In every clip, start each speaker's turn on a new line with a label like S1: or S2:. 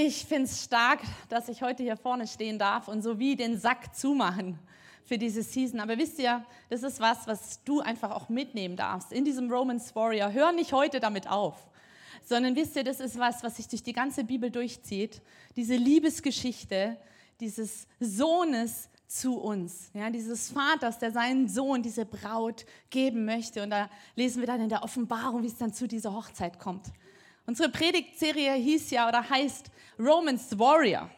S1: Ich finde es stark, dass ich heute hier vorne stehen darf und so wie den Sack zumachen für diese Season. Aber wisst ihr, das ist was, was du einfach auch mitnehmen darfst in diesem Romans Warrior. Hör nicht heute damit auf, sondern wisst ihr, das ist was, was sich durch die ganze Bibel durchzieht. Diese Liebesgeschichte dieses Sohnes zu uns, ja, dieses Vaters, der seinen Sohn, diese Braut geben möchte. Und da lesen wir dann in der Offenbarung, wie es dann zu dieser Hochzeit kommt. Unsere Predigtserie hieß ja oder heißt Romans Warrior.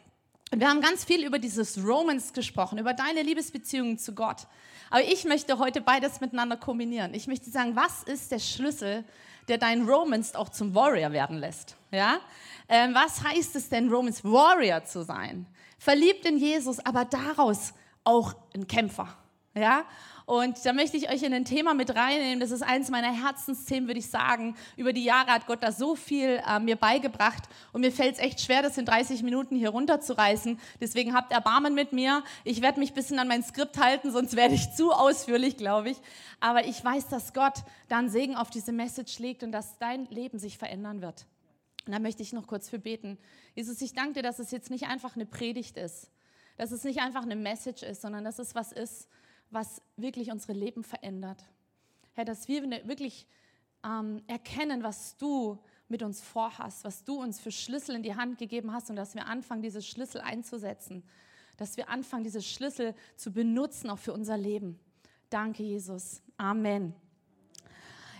S1: Und wir haben ganz viel über dieses Romans gesprochen, über deine Liebesbeziehungen zu Gott. Aber ich möchte heute beides miteinander kombinieren. Ich möchte sagen, was ist der Schlüssel, der dein Romans auch zum Warrior werden lässt? Ja? Ähm, was heißt es denn, Romans Warrior zu sein? Verliebt in Jesus, aber daraus auch ein Kämpfer. Ja? Und da möchte ich euch in ein Thema mit reinnehmen. Das ist eines meiner Herzensthemen, würde ich sagen. Über die Jahre hat Gott da so viel äh, mir beigebracht. Und mir fällt es echt schwer, das in 30 Minuten hier runterzureißen. Deswegen habt Erbarmen mit mir. Ich werde mich ein bisschen an mein Skript halten, sonst werde ich zu ausführlich, glaube ich. Aber ich weiß, dass Gott dann Segen auf diese Message legt und dass dein Leben sich verändern wird. Und da möchte ich noch kurz für beten. Jesus, ich danke dir, dass es jetzt nicht einfach eine Predigt ist, dass es nicht einfach eine Message ist, sondern dass es was ist, was wirklich unsere Leben verändert. Herr, dass wir wirklich ähm, erkennen, was du mit uns vorhast, was du uns für Schlüssel in die Hand gegeben hast und dass wir anfangen, diese Schlüssel einzusetzen, dass wir anfangen, diese Schlüssel zu benutzen, auch für unser Leben. Danke, Jesus. Amen.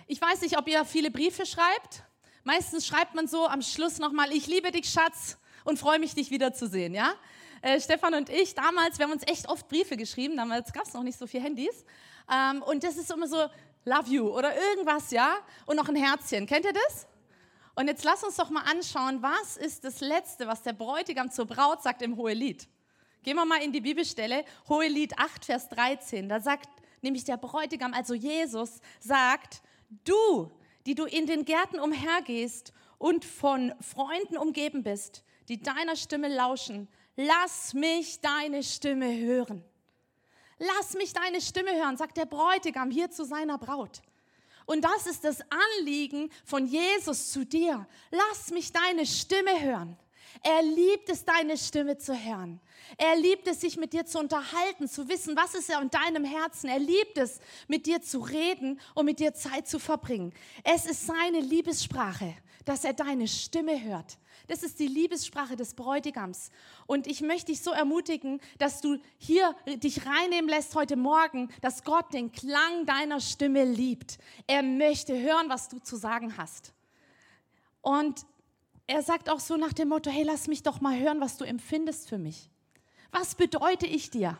S1: Ich weiß nicht, ob ihr viele Briefe schreibt. Meistens schreibt man so am Schluss nochmal, ich liebe dich, Schatz, und freue mich, dich wiederzusehen, ja? Äh, Stefan und ich damals, wir haben uns echt oft Briefe geschrieben, damals gab es noch nicht so viele Handys. Ähm, und das ist immer so, love you oder irgendwas, ja? Und noch ein Herzchen. Kennt ihr das? Und jetzt lass uns doch mal anschauen, was ist das Letzte, was der Bräutigam zur Braut sagt im Hohelied. Gehen wir mal in die Bibelstelle, Hohelied 8, Vers 13. Da sagt nämlich der Bräutigam, also Jesus, sagt, du, die du in den Gärten umhergehst und von Freunden umgeben bist, die deiner Stimme lauschen, lass mich deine Stimme hören. Lass mich deine Stimme hören, sagt der Bräutigam hier zu seiner Braut. Und das ist das Anliegen von Jesus zu dir. Lass mich deine Stimme hören. Er liebt es, deine Stimme zu hören. Er liebt es, sich mit dir zu unterhalten, zu wissen, was ist er in deinem Herzen. Er liebt es, mit dir zu reden und mit dir Zeit zu verbringen. Es ist seine Liebessprache, dass er deine Stimme hört. Das ist die Liebessprache des Bräutigams. Und ich möchte dich so ermutigen, dass du hier dich reinnehmen lässt heute Morgen, dass Gott den Klang deiner Stimme liebt. Er möchte hören, was du zu sagen hast. Und er sagt auch so nach dem Motto, hey, lass mich doch mal hören, was du empfindest für mich. Was bedeute ich dir?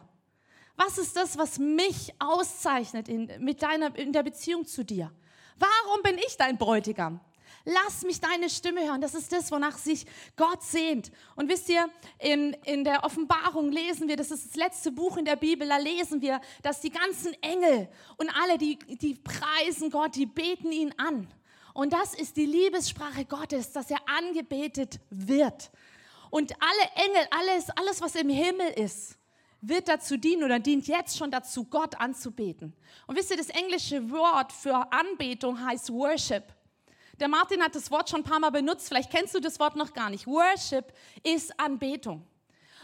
S1: Was ist das, was mich auszeichnet in, mit deiner, in der Beziehung zu dir? Warum bin ich dein Bräutigam? Lass mich deine Stimme hören. Das ist das, wonach sich Gott sehnt. Und wisst ihr, in, in der Offenbarung lesen wir, das ist das letzte Buch in der Bibel, da lesen wir, dass die ganzen Engel und alle, die, die preisen Gott, die beten ihn an. Und das ist die Liebessprache Gottes, dass er angebetet wird. Und alle Engel, alles, alles, was im Himmel ist, wird dazu dienen oder dient jetzt schon dazu, Gott anzubeten. Und wisst ihr, das englische Wort für Anbetung heißt Worship. Der Martin hat das Wort schon ein paar Mal benutzt, vielleicht kennst du das Wort noch gar nicht. Worship ist Anbetung.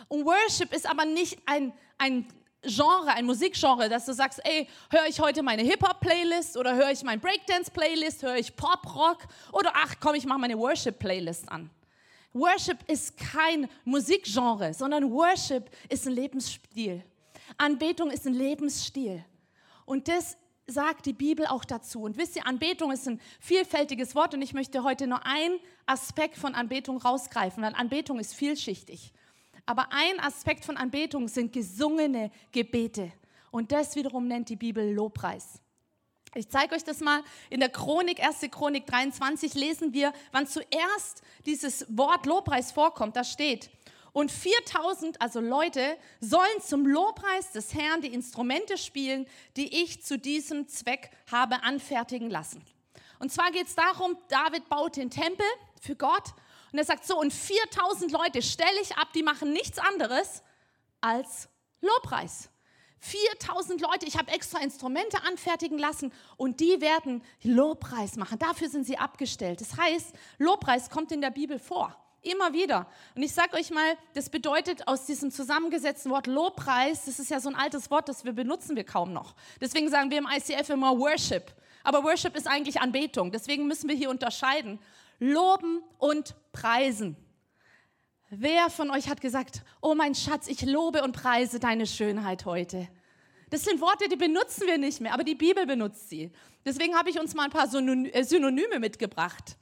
S1: Und Worship ist aber nicht ein, ein Genre, ein Musikgenre, dass du sagst, ey, höre ich heute meine Hip-Hop-Playlist oder höre ich mein Breakdance-Playlist, höre ich Pop-Rock oder ach komm, ich mache meine Worship-Playlist an. Worship ist kein Musikgenre, sondern Worship ist ein Lebensstil. Anbetung ist ein Lebensstil. Und das sagt die Bibel auch dazu. Und wisst ihr, Anbetung ist ein vielfältiges Wort und ich möchte heute nur einen Aspekt von Anbetung rausgreifen, weil Anbetung ist vielschichtig. Aber ein Aspekt von Anbetung sind gesungene Gebete. Und das wiederum nennt die Bibel Lobpreis. Ich zeige euch das mal. In der Chronik, 1. Chronik 23, lesen wir, wann zuerst dieses Wort Lobpreis vorkommt. Da steht, und 4000, also Leute, sollen zum Lobpreis des Herrn die Instrumente spielen, die ich zu diesem Zweck habe anfertigen lassen. Und zwar geht es darum, David baut den Tempel für Gott und er sagt so, und 4000 Leute stelle ich ab, die machen nichts anderes als Lobpreis. 4000 Leute, ich habe extra Instrumente anfertigen lassen und die werden Lobpreis machen. Dafür sind sie abgestellt. Das heißt, Lobpreis kommt in der Bibel vor Immer wieder. Und ich sage euch mal, das bedeutet aus diesem zusammengesetzten Wort Lobpreis, das ist ja so ein altes Wort, das wir benutzen wir kaum noch. Deswegen sagen wir im ICF immer Worship. Aber Worship ist eigentlich Anbetung. Deswegen müssen wir hier unterscheiden. Loben und preisen. Wer von euch hat gesagt, oh mein Schatz, ich lobe und preise deine Schönheit heute? Das sind Worte, die benutzen wir nicht mehr, aber die Bibel benutzt sie. Deswegen habe ich uns mal ein paar äh, Synonyme mitgebracht,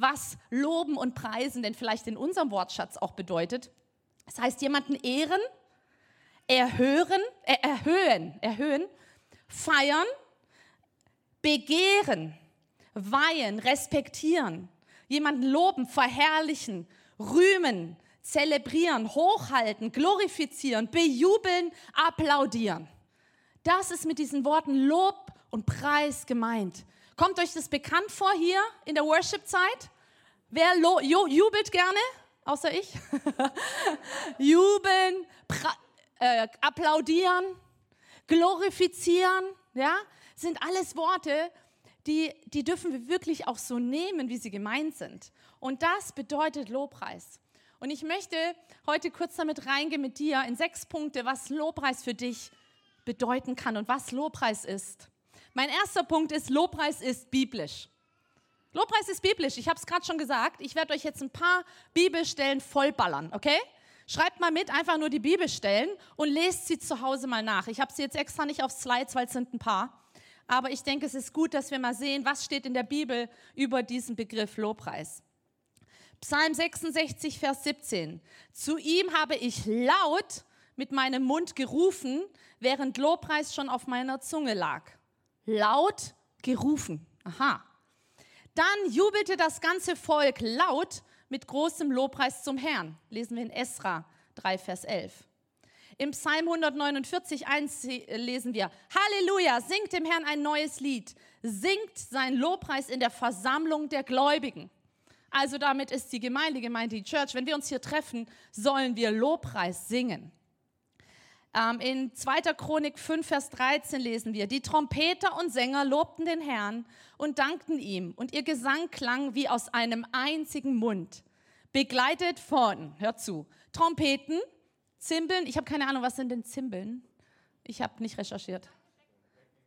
S1: was loben und preisen denn vielleicht in unserem Wortschatz auch bedeutet. Das heißt, jemanden ehren, erhöhen, äh, erhöhen, erhöhen, feiern, begehren, weihen, respektieren, jemanden loben, verherrlichen, rühmen, zelebrieren, hochhalten, glorifizieren, bejubeln, applaudieren. Das ist mit diesen Worten Lob und Preis gemeint. Kommt euch das bekannt vor hier in der Worship-Zeit? Wer jubelt gerne? Außer ich. Jubeln, äh, applaudieren, glorifizieren, ja, sind alles Worte, die, die dürfen wir wirklich auch so nehmen, wie sie gemeint sind. Und das bedeutet Lobpreis. Und ich möchte heute kurz damit reingehen mit dir in sechs Punkte, was Lobpreis für dich bedeuten kann und was Lobpreis ist. Mein erster Punkt ist, Lobpreis ist biblisch. Lobpreis ist biblisch. Ich habe es gerade schon gesagt. Ich werde euch jetzt ein paar Bibelstellen vollballern, okay? Schreibt mal mit, einfach nur die Bibelstellen und lest sie zu Hause mal nach. Ich habe sie jetzt extra nicht auf Slides, weil es sind ein paar. Aber ich denke, es ist gut, dass wir mal sehen, was steht in der Bibel über diesen Begriff Lobpreis. Psalm 66, Vers 17. Zu ihm habe ich laut mit meinem Mund gerufen, während Lobpreis schon auf meiner Zunge lag. Laut gerufen. Aha. Dann jubelte das ganze Volk laut mit großem Lobpreis zum Herrn. Lesen wir in Esra 3, Vers 11. Im Psalm 149, 1 lesen wir, Halleluja, singt dem Herrn ein neues Lied, singt sein Lobpreis in der Versammlung der Gläubigen. Also damit ist die Gemeinde gemeint, die Church. Wenn wir uns hier treffen, sollen wir Lobpreis singen. Ähm, in 2. Chronik 5, Vers 13 lesen wir, die Trompeter und Sänger lobten den Herrn und dankten ihm und ihr Gesang klang wie aus einem einzigen Mund, begleitet von, hört zu, Trompeten, Zimbeln, ich habe keine Ahnung, was sind denn Zimbeln? Ich habe nicht recherchiert.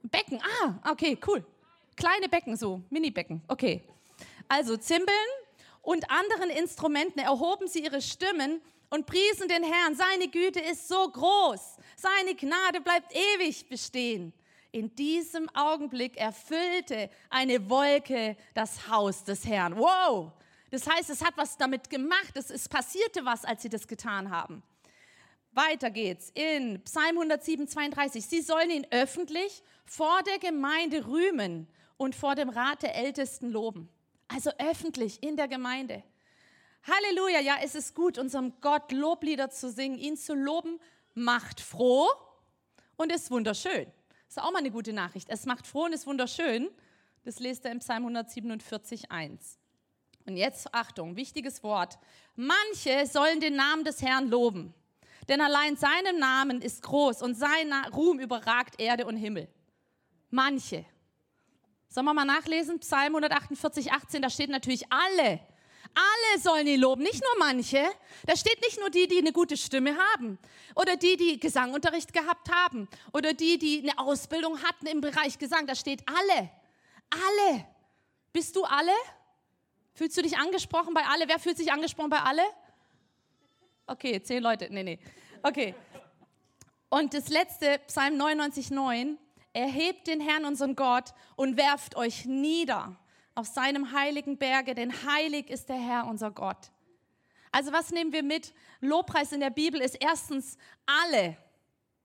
S1: Becken, ah, okay, cool. Kleine Becken, so, Mini-Becken, okay. Also Zimbeln und anderen Instrumenten erhoben sie ihre Stimmen und priesen den Herrn. Seine Güte ist so groß. Seine Gnade bleibt ewig bestehen. In diesem Augenblick erfüllte eine Wolke das Haus des Herrn. Wow! Das heißt, es hat was damit gemacht. Es, es passierte was, als sie das getan haben. Weiter geht's in Psalm 107, 32. Sie sollen ihn öffentlich vor der Gemeinde rühmen und vor dem Rat der Ältesten loben. Also öffentlich in der Gemeinde. Halleluja, ja, es ist gut, unserem Gott Loblieder zu singen, ihn zu loben, macht froh und ist wunderschön. Das ist auch mal eine gute Nachricht. Es macht froh und ist wunderschön. Das lest er im Psalm 147, 1. Und jetzt Achtung, wichtiges Wort. Manche sollen den Namen des Herrn loben, denn allein seinem Namen ist groß und sein Ruhm überragt Erde und Himmel. Manche. Sollen wir mal nachlesen? Psalm 148, 18, da steht natürlich alle alle sollen ihn loben, nicht nur manche. Da steht nicht nur die, die eine gute Stimme haben oder die, die Gesangunterricht gehabt haben oder die, die eine Ausbildung hatten im Bereich Gesang. Da steht alle. Alle. Bist du alle? Fühlst du dich angesprochen bei alle? Wer fühlt sich angesprochen bei alle? Okay, zehn Leute. Nee, nee. Okay. Und das letzte, Psalm 99, 9. Erhebt den Herrn, unseren Gott, und werft euch nieder auf seinem heiligen Berge, denn heilig ist der Herr, unser Gott. Also was nehmen wir mit? Lobpreis in der Bibel ist erstens, alle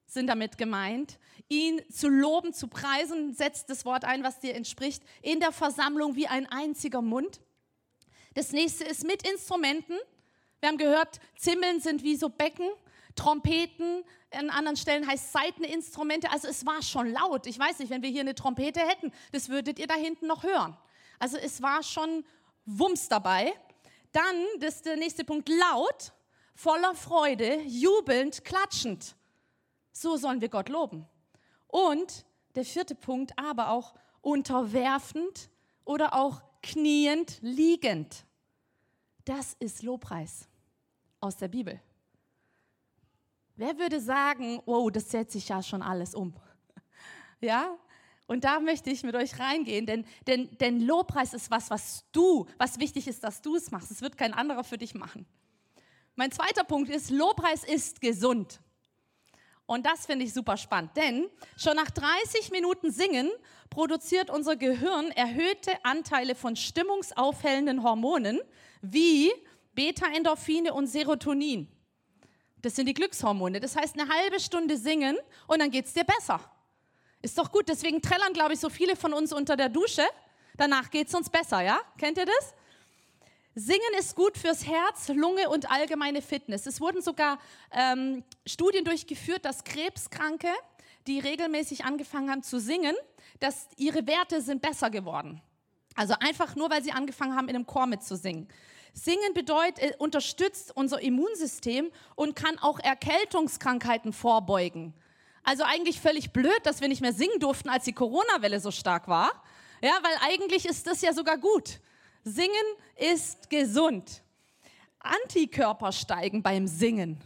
S1: sind damit gemeint. Ihn zu loben, zu preisen, setzt das Wort ein, was dir entspricht, in der Versammlung wie ein einziger Mund. Das nächste ist mit Instrumenten. Wir haben gehört, Zimmeln sind wie so Becken, Trompeten, an anderen Stellen heißt Seiteninstrumente. Also es war schon laut. Ich weiß nicht, wenn wir hier eine Trompete hätten, das würdet ihr da hinten noch hören. Also es war schon Wumms dabei. Dann, das ist der nächste Punkt, laut, voller Freude, jubelnd, klatschend. So sollen wir Gott loben. Und der vierte Punkt, aber auch unterwerfend oder auch kniend, liegend. das ist Lobpreis aus der Bibel. Wer würde sagen, wow, das setzt sich ja schon alles um? Ja? Und da möchte ich mit euch reingehen, denn, denn, denn Lobpreis ist was, was du, was wichtig ist, dass du es machst. Es wird kein anderer für dich machen. Mein zweiter Punkt ist, Lobpreis ist gesund. Und das finde ich super spannend, denn schon nach 30 Minuten Singen produziert unser Gehirn erhöhte Anteile von stimmungsaufhellenden Hormonen wie Beta-Endorphine und Serotonin. Das sind die Glückshormone. Das heißt, eine halbe Stunde singen und dann geht es dir besser. Ist doch gut. Deswegen trällern, glaube ich, so viele von uns unter der Dusche. Danach geht es uns besser, ja? Kennt ihr das? Singen ist gut fürs Herz, Lunge und allgemeine Fitness. Es wurden sogar ähm, Studien durchgeführt, dass Krebskranke, die regelmäßig angefangen haben zu singen, dass ihre Werte sind besser geworden. Also einfach nur, weil sie angefangen haben, in einem Chor mitzusingen. Singen bedeutet, äh, unterstützt unser Immunsystem und kann auch Erkältungskrankheiten vorbeugen. Also eigentlich völlig blöd, dass wir nicht mehr singen durften, als die Corona-Welle so stark war. Ja, weil eigentlich ist das ja sogar gut. Singen ist gesund. Antikörper steigen beim Singen.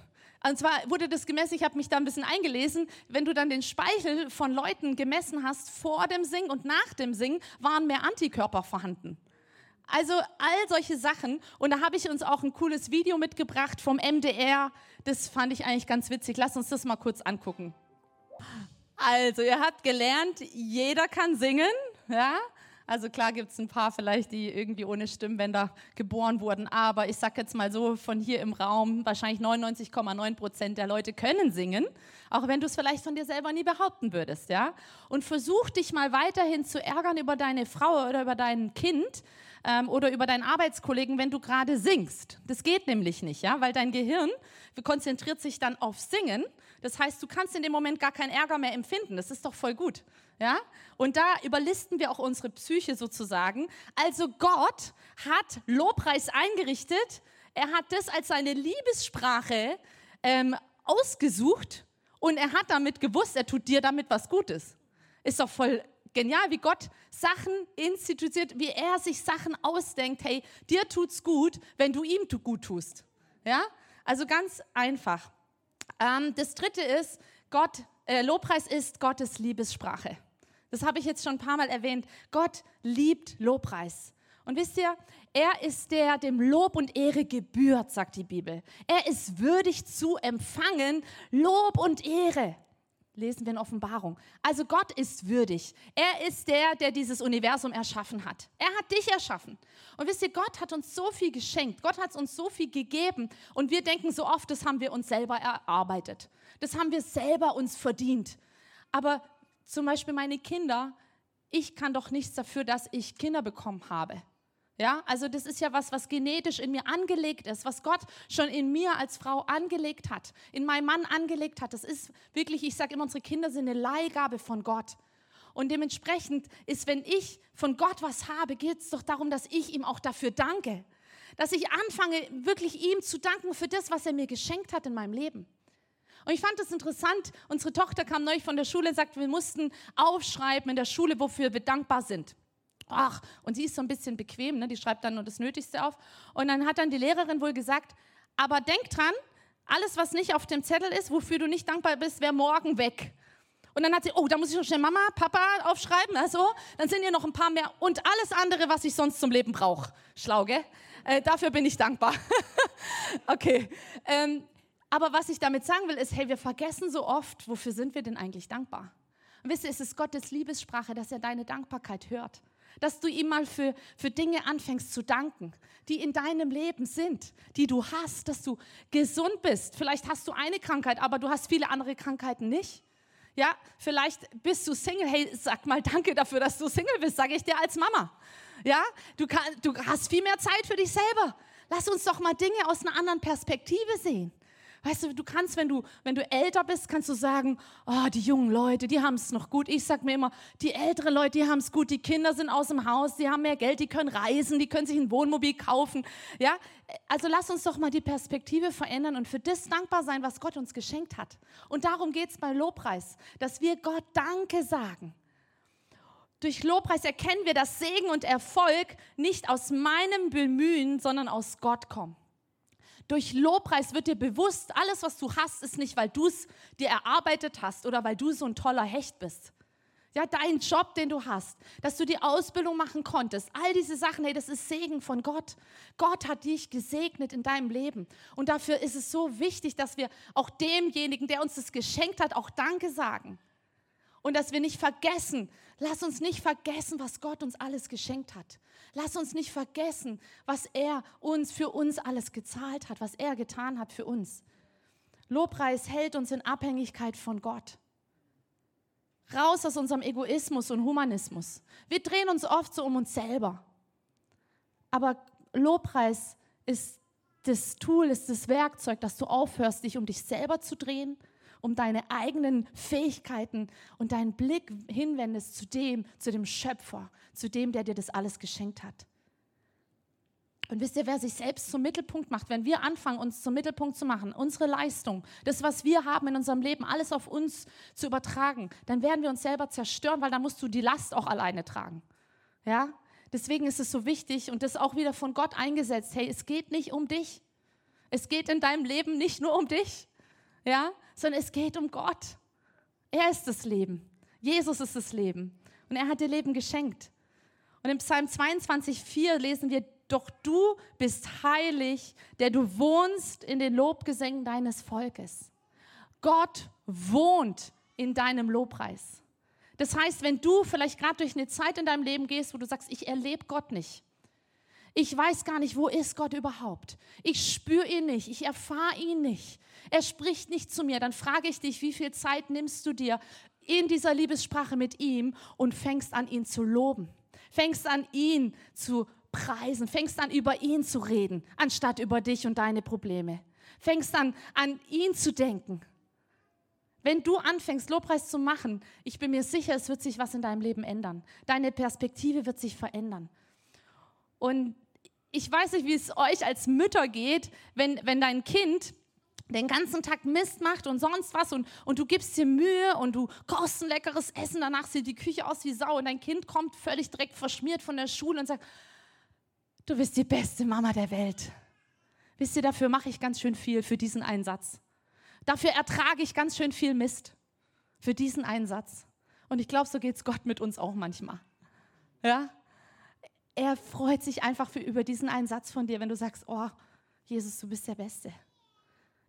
S1: Und zwar wurde das gemessen, ich habe mich da ein bisschen eingelesen, wenn du dann den Speichel von Leuten gemessen hast vor dem Singen und nach dem Singen, waren mehr Antikörper vorhanden. Also all solche Sachen. Und da habe ich uns auch ein cooles Video mitgebracht vom MDR. Das fand ich eigentlich ganz witzig. Lass uns das mal kurz angucken. Also, ihr habt gelernt, jeder kann singen. Ja? Also klar gibt es ein paar vielleicht, die irgendwie ohne Stimmbänder geboren wurden, aber ich sage jetzt mal so, von hier im Raum, wahrscheinlich 99,9 Prozent der Leute können singen, auch wenn du es vielleicht von dir selber nie behaupten würdest, ja. Und versuch dich mal weiterhin zu ärgern über deine Frau oder über dein Kind ähm, oder über deinen Arbeitskollegen, wenn du gerade singst. Das geht nämlich nicht, ja, weil dein Gehirn konzentriert sich dann auf Singen. Das heißt, du kannst in dem Moment gar keinen Ärger mehr empfinden. Das ist doch voll gut. Ja? Und da überlisten wir auch unsere Psyche sozusagen. Also Gott hat Lobpreis eingerichtet. Er hat das als seine Liebessprache ähm, ausgesucht und er hat damit gewusst, er tut dir damit was Gutes. Ist doch voll genial, wie Gott Sachen institutiert, wie er sich Sachen ausdenkt. Hey, dir tut's gut, wenn du ihm gut tust. Ja? Also ganz einfach. Ähm, das dritte ist, Gott, äh, Lobpreis ist Gottes Liebessprache. Das habe ich jetzt schon ein paar Mal erwähnt. Gott liebt Lobpreis. Und wisst ihr, er ist der, dem Lob und Ehre gebührt, sagt die Bibel. Er ist würdig zu empfangen Lob und Ehre. Lesen wir in Offenbarung. Also Gott ist würdig. Er ist der, der dieses Universum erschaffen hat. Er hat dich erschaffen. Und wisst ihr, Gott hat uns so viel geschenkt. Gott hat uns so viel gegeben. Und wir denken so oft, das haben wir uns selber erarbeitet. Das haben wir selber uns verdient. Aber zum Beispiel meine Kinder, ich kann doch nichts dafür, dass ich Kinder bekommen habe. Ja, also das ist ja was, was genetisch in mir angelegt ist, was Gott schon in mir als Frau angelegt hat, in meinem Mann angelegt hat. Das ist wirklich, ich sage immer, unsere Kinder sind eine Leihgabe von Gott. Und dementsprechend ist, wenn ich von Gott was habe, geht es doch darum, dass ich ihm auch dafür danke. Dass ich anfange, wirklich ihm zu danken für das, was er mir geschenkt hat in meinem Leben. Und ich fand das interessant. Unsere Tochter kam neulich von der Schule und sagte, wir mussten aufschreiben in der Schule, wofür wir dankbar sind. Ach, und sie ist so ein bisschen bequem, ne? die schreibt dann nur das Nötigste auf. Und dann hat dann die Lehrerin wohl gesagt, aber denk dran, alles, was nicht auf dem Zettel ist, wofür du nicht dankbar bist, wäre morgen weg. Und dann hat sie, oh, da muss ich noch schnell Mama, Papa aufschreiben, also, dann sind hier noch ein paar mehr und alles andere, was ich sonst zum Leben brauche. Schlau, gell? Äh, dafür bin ich dankbar. okay. Ähm, aber was ich damit sagen will, ist, hey, wir vergessen so oft, wofür sind wir denn eigentlich dankbar? Und wisst ihr, es ist Gottes Liebessprache, dass er deine Dankbarkeit hört. Dass du ihm mal für, für Dinge anfängst zu danken, die in deinem Leben sind, die du hast, dass du gesund bist. Vielleicht hast du eine Krankheit, aber du hast viele andere Krankheiten nicht. Ja, vielleicht bist du Single. Hey, sag mal danke dafür, dass du Single bist, sage ich dir als Mama. Ja, du, kann, du hast viel mehr Zeit für dich selber. Lass uns doch mal Dinge aus einer anderen Perspektive sehen. Weißt du, du kannst, wenn du, wenn du älter bist, kannst du sagen, oh, die jungen Leute, die haben es noch gut. Ich sag mir immer, die älteren Leute, die haben es gut. Die Kinder sind aus dem Haus, die haben mehr Geld, die können reisen, die können sich ein Wohnmobil kaufen. Ja, also lass uns doch mal die Perspektive verändern und für das dankbar sein, was Gott uns geschenkt hat. Und darum geht es bei Lobpreis, dass wir Gott Danke sagen. Durch Lobpreis erkennen wir, dass Segen und Erfolg nicht aus meinem Bemühen, sondern aus Gott kommen. Durch Lobpreis wird dir bewusst, alles, was du hast, ist nicht, weil du es dir erarbeitet hast oder weil du so ein toller Hecht bist. Ja, dein Job, den du hast, dass du die Ausbildung machen konntest, all diese Sachen, hey, das ist Segen von Gott. Gott hat dich gesegnet in deinem Leben. Und dafür ist es so wichtig, dass wir auch demjenigen, der uns das geschenkt hat, auch Danke sagen. Und dass wir nicht vergessen, lass uns nicht vergessen, was Gott uns alles geschenkt hat. Lass uns nicht vergessen, was er uns für uns alles gezahlt hat, was er getan hat für uns. Lobpreis hält uns in Abhängigkeit von Gott. Raus aus unserem Egoismus und Humanismus. Wir drehen uns oft so um uns selber. Aber Lobpreis ist das Tool, ist das Werkzeug, dass du aufhörst, dich um dich selber zu drehen, um deine eigenen Fähigkeiten und deinen Blick hinwendest zu dem, zu dem Schöpfer, zu dem, der dir das alles geschenkt hat. Und wisst ihr, wer sich selbst zum Mittelpunkt macht, wenn wir anfangen, uns zum Mittelpunkt zu machen, unsere Leistung, das, was wir haben in unserem Leben, alles auf uns zu übertragen, dann werden wir uns selber zerstören, weil dann musst du die Last auch alleine tragen. Ja? Deswegen ist es so wichtig und das auch wieder von Gott eingesetzt. Hey, es geht nicht um dich. Es geht in deinem Leben nicht nur um dich, ja, sondern es geht um Gott. Er ist das Leben. Jesus ist das Leben. Und er hat dir Leben geschenkt. Und im Psalm 22,4 lesen wir, doch du bist heilig, der du wohnst in den Lobgesängen deines Volkes. Gott wohnt in deinem Lobpreis. Das heißt, wenn du vielleicht gerade durch eine Zeit in deinem Leben gehst, wo du sagst, ich erlebe Gott nicht. Ich weiß gar nicht, wo ist Gott überhaupt. Ich spüre ihn nicht, ich erfahre ihn nicht. Er spricht nicht zu mir. Dann frage ich dich, wie viel Zeit nimmst du dir in dieser Liebessprache mit ihm und fängst an, ihn zu loben. Fängst an, ihn zu preisen, fängst an, über ihn zu reden, anstatt über dich und deine Probleme. Fängst an, an ihn zu denken. Wenn du anfängst, Lobpreis zu machen, ich bin mir sicher, es wird sich was in deinem Leben ändern. Deine Perspektive wird sich verändern. Und ich weiß nicht, wie es euch als Mütter geht, wenn, wenn dein Kind den ganzen Tag Mist macht und sonst was und, und du gibst dir Mühe und du kochst ein leckeres Essen, danach sieht die Küche aus wie Sau und dein Kind kommt völlig direkt verschmiert von der Schule und sagt, du bist die beste Mama der Welt. Wisst ihr, dafür mache ich ganz schön viel für diesen Einsatz. Dafür ertrage ich ganz schön viel Mist für diesen Einsatz. Und ich glaube, so geht es Gott mit uns auch manchmal. Ja? Er freut sich einfach für, über diesen Einsatz von dir, wenn du sagst, oh, Jesus, du bist der Beste.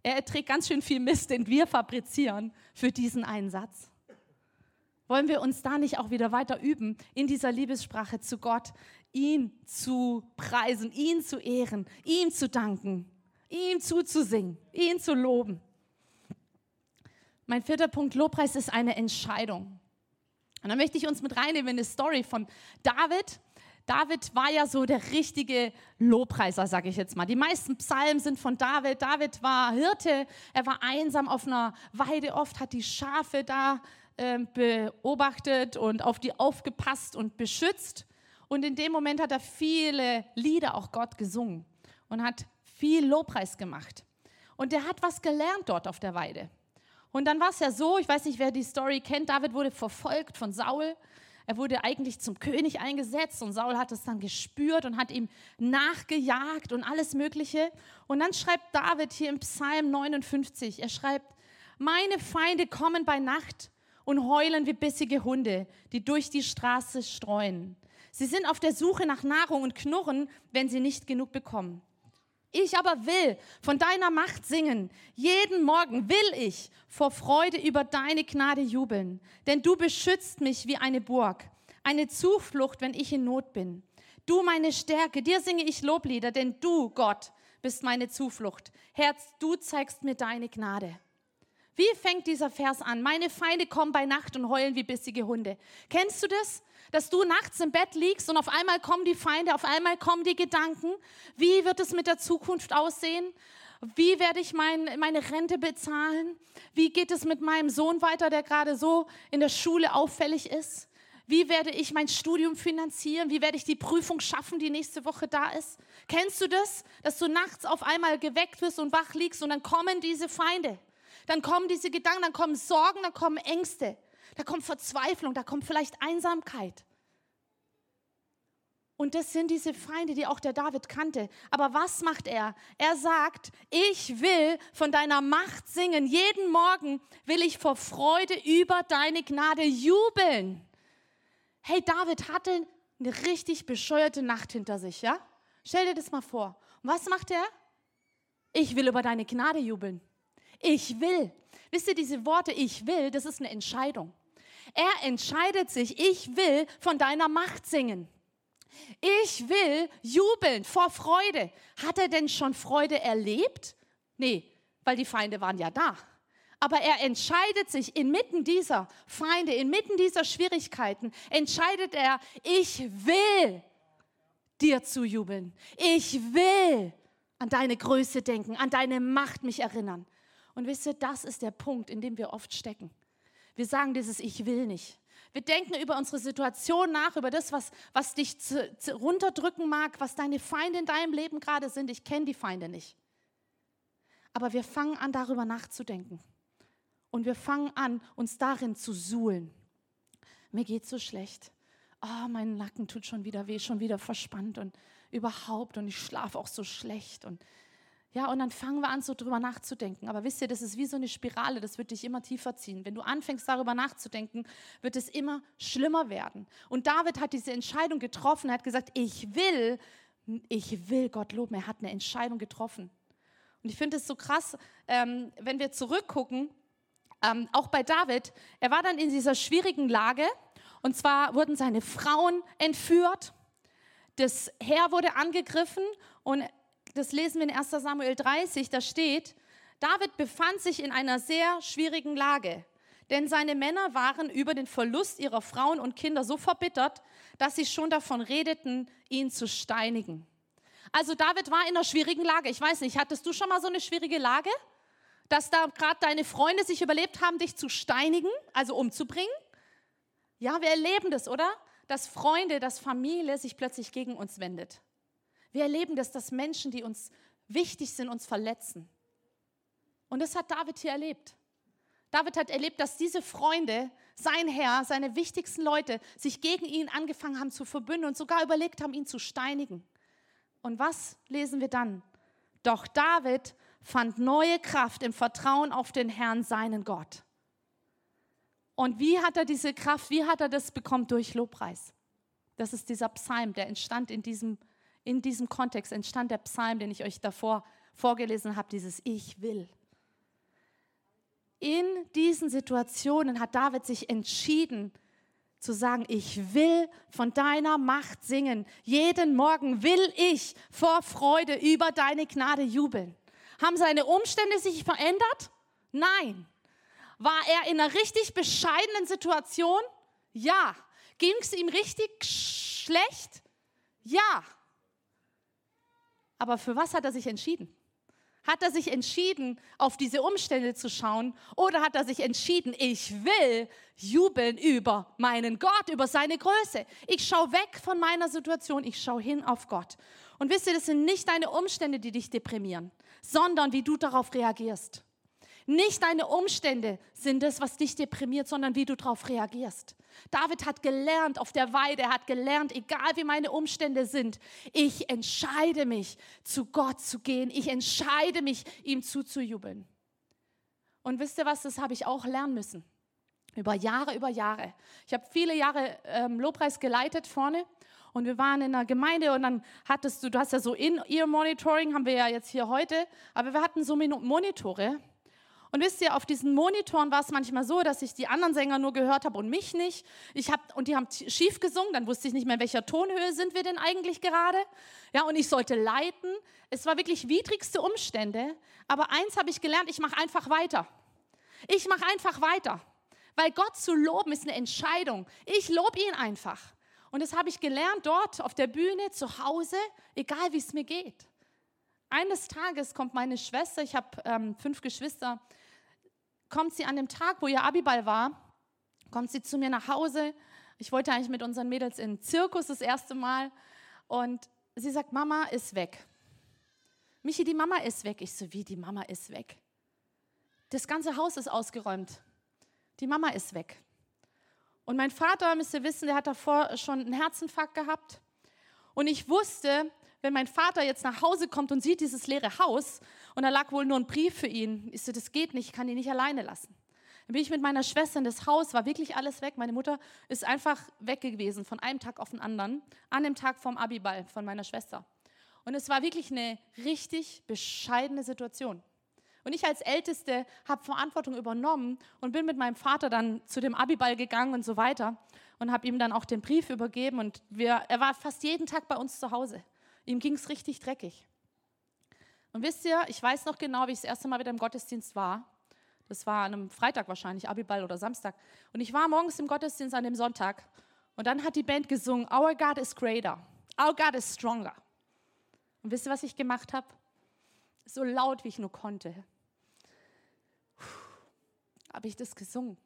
S1: Er erträgt ganz schön viel Mist, den wir fabrizieren für diesen Einsatz. Wollen wir uns da nicht auch wieder weiter üben, in dieser Liebessprache zu Gott, ihn zu preisen, ihn zu ehren, ihm zu danken, ihm zuzusingen, ihn zu loben. Mein vierter Punkt, Lobpreis ist eine Entscheidung. Und da möchte ich uns mit reinnehmen in eine Story von David. David war ja so der richtige Lobpreiser, sage ich jetzt mal. Die meisten Psalmen sind von David. David war Hirte, er war einsam auf einer Weide oft, hat die Schafe da äh, beobachtet und auf die aufgepasst und beschützt. Und in dem Moment hat er viele Lieder auch Gott gesungen und hat viel Lobpreis gemacht. Und er hat was gelernt dort auf der Weide. Und dann war es ja so, ich weiß nicht, wer die Story kennt, David wurde verfolgt von Saul. Er wurde eigentlich zum König eingesetzt und Saul hat es dann gespürt und hat ihm nachgejagt und alles Mögliche. Und dann schreibt David hier im Psalm 59, er schreibt, meine Feinde kommen bei Nacht und heulen wie bissige Hunde, die durch die Straße streuen. Sie sind auf der Suche nach Nahrung und knurren, wenn sie nicht genug bekommen. Ich aber will von deiner Macht singen. Jeden Morgen will ich vor Freude über deine Gnade jubeln. Denn du beschützt mich wie eine Burg, eine Zuflucht, wenn ich in Not bin. Du meine Stärke, dir singe ich Loblieder, denn du, Gott, bist meine Zuflucht. Herz, du zeigst mir deine Gnade. Wie fängt dieser Vers an? Meine Feinde kommen bei Nacht und heulen wie bissige Hunde. Kennst du das? Dass du nachts im Bett liegst und auf einmal kommen die Feinde, auf einmal kommen die Gedanken, wie wird es mit der Zukunft aussehen? Wie werde ich mein, meine Rente bezahlen? Wie geht es mit meinem Sohn weiter, der gerade so in der Schule auffällig ist? Wie werde ich mein Studium finanzieren? Wie werde ich die Prüfung schaffen, die nächste Woche da ist? Kennst du das, dass du nachts auf einmal geweckt wirst und wach liegst und dann kommen diese Feinde? Dann kommen diese Gedanken, dann kommen Sorgen, dann kommen Ängste. Da kommt Verzweiflung, da kommt vielleicht Einsamkeit. Und das sind diese Feinde, die auch der David kannte. Aber was macht er? Er sagt, ich will von deiner Macht singen. Jeden Morgen will ich vor Freude über deine Gnade jubeln. Hey, David hatte eine richtig bescheuerte Nacht hinter sich, ja? Stell dir das mal vor. Und was macht er? Ich will über deine Gnade jubeln. Ich will. Wisst ihr, diese Worte, ich will, das ist eine Entscheidung. Er entscheidet sich, ich will von deiner Macht singen. Ich will jubeln vor Freude. Hat er denn schon Freude erlebt? Nee, weil die Feinde waren ja da. Aber er entscheidet sich inmitten dieser Feinde, inmitten dieser Schwierigkeiten, entscheidet er, ich will dir zu jubeln. Ich will an deine Größe denken, an deine Macht mich erinnern. Und wisst ihr, das ist der Punkt, in dem wir oft stecken. Wir sagen dieses Ich will nicht. Wir denken über unsere Situation nach, über das, was, was dich zu, zu runterdrücken mag, was deine Feinde in deinem Leben gerade sind. Ich kenne die Feinde nicht. Aber wir fangen an, darüber nachzudenken. Und wir fangen an, uns darin zu suhlen. Mir geht so schlecht. Oh, mein Nacken tut schon wieder weh, schon wieder verspannt und überhaupt. Und ich schlafe auch so schlecht. Und ja, und dann fangen wir an, so drüber nachzudenken. Aber wisst ihr, das ist wie so eine Spirale, das wird dich immer tiefer ziehen. Wenn du anfängst, darüber nachzudenken, wird es immer schlimmer werden. Und David hat diese Entscheidung getroffen, er hat gesagt, ich will, ich will Gott loben. Er hat eine Entscheidung getroffen. Und ich finde es so krass, ähm, wenn wir zurückgucken, ähm, auch bei David, er war dann in dieser schwierigen Lage. Und zwar wurden seine Frauen entführt, das Heer wurde angegriffen und das lesen wir in 1 Samuel 30, da steht, David befand sich in einer sehr schwierigen Lage, denn seine Männer waren über den Verlust ihrer Frauen und Kinder so verbittert, dass sie schon davon redeten, ihn zu steinigen. Also David war in einer schwierigen Lage. Ich weiß nicht, hattest du schon mal so eine schwierige Lage, dass da gerade deine Freunde sich überlebt haben, dich zu steinigen, also umzubringen? Ja, wir erleben das, oder? Dass Freunde, dass Familie sich plötzlich gegen uns wendet. Wir erleben das, dass Menschen, die uns wichtig sind, uns verletzen. Und das hat David hier erlebt. David hat erlebt, dass diese Freunde, sein Herr, seine wichtigsten Leute, sich gegen ihn angefangen haben zu verbünden und sogar überlegt haben, ihn zu steinigen. Und was lesen wir dann? Doch David fand neue Kraft im Vertrauen auf den Herrn, seinen Gott. Und wie hat er diese Kraft, wie hat er das bekommen? Durch Lobpreis. Das ist dieser Psalm, der entstand in diesem in diesem Kontext entstand der Psalm, den ich euch davor vorgelesen habe, dieses Ich will. In diesen Situationen hat David sich entschieden zu sagen, ich will von deiner Macht singen. Jeden Morgen will ich vor Freude über deine Gnade jubeln. Haben seine Umstände sich verändert? Nein. War er in einer richtig bescheidenen Situation? Ja. Ging es ihm richtig schlecht? Ja. Aber für was hat er sich entschieden? Hat er sich entschieden, auf diese Umstände zu schauen oder hat er sich entschieden, ich will jubeln über meinen Gott, über seine Größe. Ich schaue weg von meiner Situation, ich schaue hin auf Gott. Und wisst ihr, das sind nicht deine Umstände, die dich deprimieren, sondern wie du darauf reagierst. Nicht deine Umstände sind es, was dich deprimiert, sondern wie du darauf reagierst. David hat gelernt auf der Weide, er hat gelernt, egal wie meine Umstände sind, ich entscheide mich, zu Gott zu gehen. Ich entscheide mich, ihm zuzujubeln. Und wisst ihr was, das habe ich auch lernen müssen. Über Jahre, über Jahre. Ich habe viele Jahre ähm, Lobpreis geleitet vorne und wir waren in einer Gemeinde und dann hattest du, du hast ja so In-Ear-Monitoring, haben wir ja jetzt hier heute, aber wir hatten so Monitore und wisst ihr, auf diesen Monitoren war es manchmal so, dass ich die anderen Sänger nur gehört habe und mich nicht. Ich hab, und die haben schief gesungen, dann wusste ich nicht mehr, in welcher Tonhöhe sind wir denn eigentlich gerade. Ja, und ich sollte leiten. Es war wirklich widrigste Umstände. Aber eins habe ich gelernt, ich mache einfach weiter. Ich mache einfach weiter. Weil Gott zu loben ist eine Entscheidung. Ich lobe ihn einfach. Und das habe ich gelernt dort auf der Bühne, zu Hause, egal wie es mir geht. Eines Tages kommt meine Schwester, ich habe ähm, fünf Geschwister, kommt sie an dem Tag, wo ihr Abiball war, kommt sie zu mir nach Hause. Ich wollte eigentlich mit unseren Mädels in den Zirkus das erste Mal. Und sie sagt, Mama ist weg. Michi, die Mama ist weg. Ich so, wie, die Mama ist weg? Das ganze Haus ist ausgeräumt. Die Mama ist weg. Und mein Vater, müsst ihr wissen, der hat davor schon einen Herzinfarkt gehabt. Und ich wusste, wenn mein Vater jetzt nach Hause kommt und sieht dieses leere Haus und da lag wohl nur ein Brief für ihn, ich so, das geht nicht, ich kann ihn nicht alleine lassen. Dann bin ich mit meiner Schwester in das Haus, war wirklich alles weg. Meine Mutter ist einfach weg gewesen von einem Tag auf den anderen, an dem Tag vom Abiball von meiner Schwester. Und es war wirklich eine richtig bescheidene Situation. Und ich als Älteste habe Verantwortung übernommen und bin mit meinem Vater dann zu dem Abiball gegangen und so weiter und habe ihm dann auch den Brief übergeben. Und wir, er war fast jeden Tag bei uns zu Hause. Ihm ging es richtig dreckig. Und wisst ihr, ich weiß noch genau, wie ich das erste Mal wieder im Gottesdienst war. Das war an einem Freitag wahrscheinlich, Abiball oder Samstag. Und ich war morgens im Gottesdienst an dem Sonntag. Und dann hat die Band gesungen, Our God is greater. Our God is stronger. Und wisst ihr, was ich gemacht habe? So laut, wie ich nur konnte, habe ich das gesungen.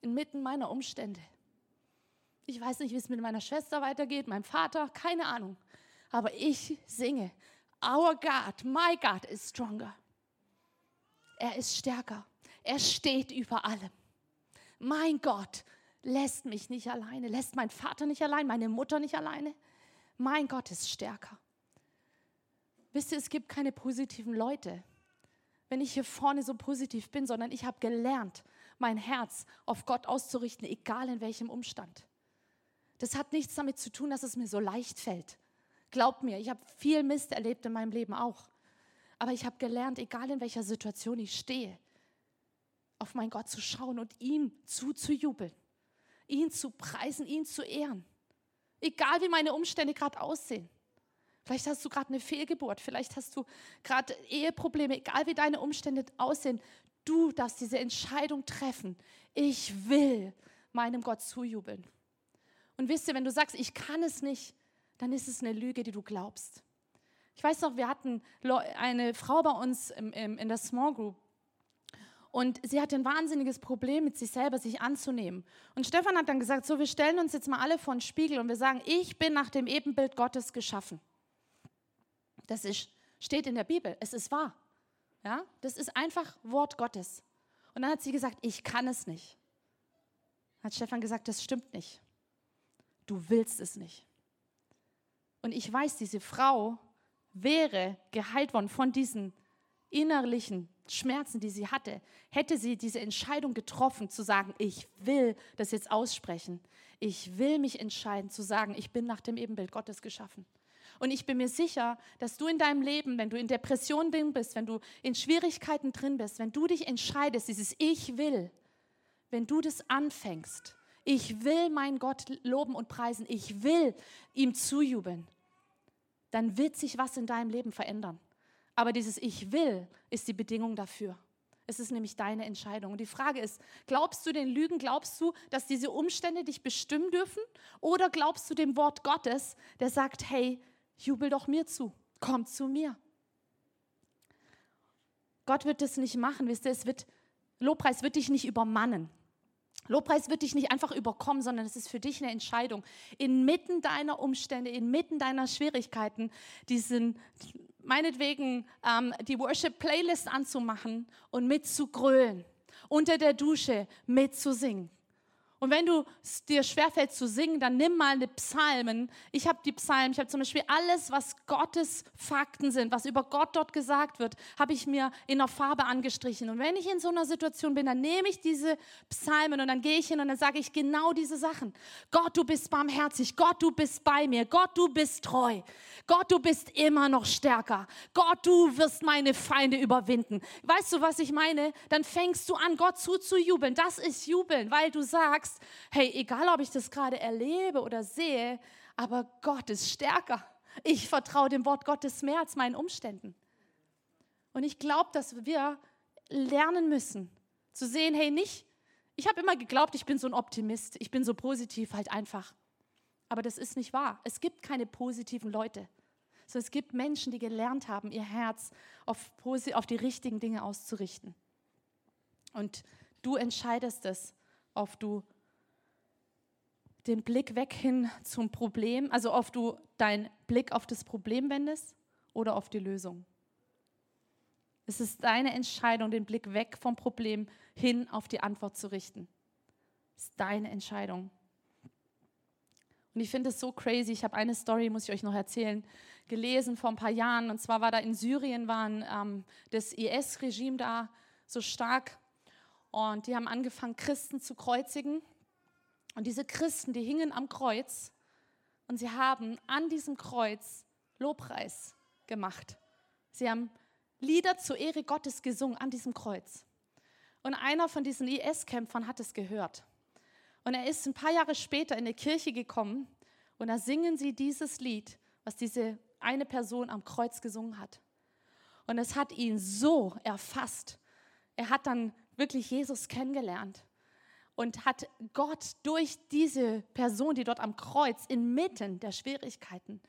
S1: Inmitten meiner Umstände. Ich weiß nicht, wie es mit meiner Schwester weitergeht, meinem Vater, keine Ahnung. Aber ich singe, Our God, my God is stronger. Er ist stärker. Er steht über allem. Mein Gott lässt mich nicht alleine, lässt mein Vater nicht allein, meine Mutter nicht alleine. Mein Gott ist stärker. Wisst ihr, es gibt keine positiven Leute, wenn ich hier vorne so positiv bin, sondern ich habe gelernt, mein Herz auf Gott auszurichten, egal in welchem Umstand. Das hat nichts damit zu tun, dass es mir so leicht fällt. Glaubt mir, ich habe viel Mist erlebt in meinem Leben auch. Aber ich habe gelernt, egal in welcher Situation ich stehe, auf meinen Gott zu schauen und ihm zuzujubeln, ihn zu preisen, ihn zu ehren. Egal wie meine Umstände gerade aussehen. Vielleicht hast du gerade eine Fehlgeburt, vielleicht hast du gerade Eheprobleme, egal wie deine Umstände aussehen. Du darfst diese Entscheidung treffen. Ich will meinem Gott zujubeln. Und wisst ihr, wenn du sagst, ich kann es nicht, dann ist es eine Lüge, die du glaubst. Ich weiß noch, wir hatten eine Frau bei uns in der Small Group und sie hatte ein wahnsinniges Problem mit sich selber, sich anzunehmen. Und Stefan hat dann gesagt, so, wir stellen uns jetzt mal alle vor den Spiegel und wir sagen, ich bin nach dem Ebenbild Gottes geschaffen. Das ist, steht in der Bibel, es ist wahr. Ja? Das ist einfach Wort Gottes. Und dann hat sie gesagt, ich kann es nicht. Hat Stefan gesagt, das stimmt nicht. Du willst es nicht. Und ich weiß, diese Frau wäre geheilt worden von diesen innerlichen Schmerzen, die sie hatte, hätte sie diese Entscheidung getroffen, zu sagen, ich will das jetzt aussprechen. Ich will mich entscheiden, zu sagen, ich bin nach dem Ebenbild Gottes geschaffen. Und ich bin mir sicher, dass du in deinem Leben, wenn du in Depression drin bist, wenn du in Schwierigkeiten drin bist, wenn du dich entscheidest, dieses Ich will, wenn du das anfängst, ich will meinen Gott loben und preisen, ich will ihm zujubeln, dann wird sich was in deinem Leben verändern. Aber dieses Ich will ist die Bedingung dafür. Es ist nämlich deine Entscheidung. Und die Frage ist, glaubst du den Lügen, glaubst du, dass diese Umstände dich bestimmen dürfen? Oder glaubst du dem Wort Gottes, der sagt, hey, jubel doch mir zu, komm zu mir. Gott wird das nicht machen, wisst ihr, es wird, Lobpreis wird dich nicht übermannen. Lobpreis wird dich nicht einfach überkommen, sondern es ist für dich eine Entscheidung, inmitten deiner Umstände, inmitten deiner Schwierigkeiten, diesen, meinetwegen ähm, die Worship-Playlist anzumachen und mitzugrölen, unter der Dusche mitzusingen. Und wenn du es dir schwerfällt zu singen, dann nimm mal eine Psalmen. Ich habe die Psalmen, ich habe zum Beispiel alles, was Gottes Fakten sind, was über Gott dort gesagt wird, habe ich mir in der Farbe angestrichen. Und wenn ich in so einer Situation bin, dann nehme ich diese Psalmen und dann gehe ich hin und dann sage ich genau diese Sachen. Gott, du bist barmherzig. Gott, du bist bei mir. Gott, du bist treu. Gott, du bist immer noch stärker. Gott, du wirst meine Feinde überwinden. Weißt du, was ich meine? Dann fängst du an, Gott zuzujubeln. Das ist Jubeln, weil du sagst, sagst, hey, egal ob ich das gerade erlebe oder sehe, aber Gott ist stärker. Ich vertraue dem Wort Gottes mehr als meinen Umständen. Und ich glaube, dass wir lernen müssen zu sehen, hey, nicht, ich habe immer geglaubt, ich bin so ein Optimist, ich bin so positiv halt einfach. Aber das ist nicht wahr. Es gibt keine positiven Leute. So, es gibt Menschen, die gelernt haben, ihr Herz auf, auf die richtigen Dinge auszurichten. Und du entscheidest es, ob du den Blick weg hin zum Problem, also ob du deinen Blick auf das Problem wendest oder auf die Lösung. Es ist deine Entscheidung, den Blick weg vom Problem hin auf die Antwort zu richten. Es ist deine Entscheidung. Und ich finde es so crazy. Ich habe eine Story, muss ich euch noch erzählen, gelesen vor ein paar Jahren. Und zwar war da in Syrien, war ähm, das IS-Regime da so stark. Und die haben angefangen, Christen zu kreuzigen. Und diese Christen, die hingen am Kreuz. Und sie haben an diesem Kreuz Lobpreis gemacht. Sie haben Lieder zur Ehre Gottes gesungen an diesem Kreuz. Und einer von diesen IS-Kämpfern hat es gehört. Und er ist ein paar Jahre später in die Kirche gekommen und da singen sie dieses Lied, was diese eine Person am Kreuz gesungen hat. Und es hat ihn so erfasst. Er hat dann wirklich Jesus kennengelernt und hat Gott durch diese Person, die dort am Kreuz inmitten der Schwierigkeiten